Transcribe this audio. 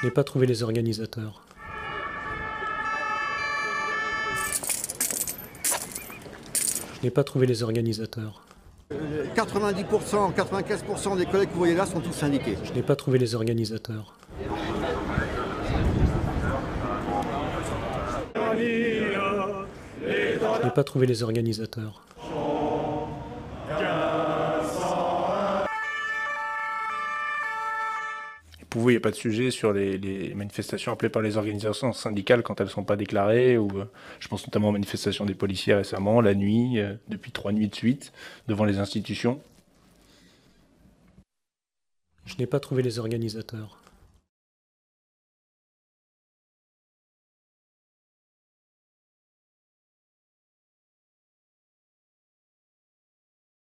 Je n'ai pas trouvé les organisateurs. Je n'ai pas trouvé les organisateurs. 90%, 95% des collègues que vous voyez là sont tous syndiqués. Je n'ai pas trouvé les organisateurs. Je n'ai pas trouvé les organisateurs. Pour vous, il n'y a pas de sujet sur les, les manifestations appelées par les organisations syndicales quand elles ne sont pas déclarées ou, euh, Je pense notamment aux manifestations des policiers récemment, la nuit, euh, depuis trois nuits de suite, devant les institutions. Je n'ai pas trouvé les organisateurs.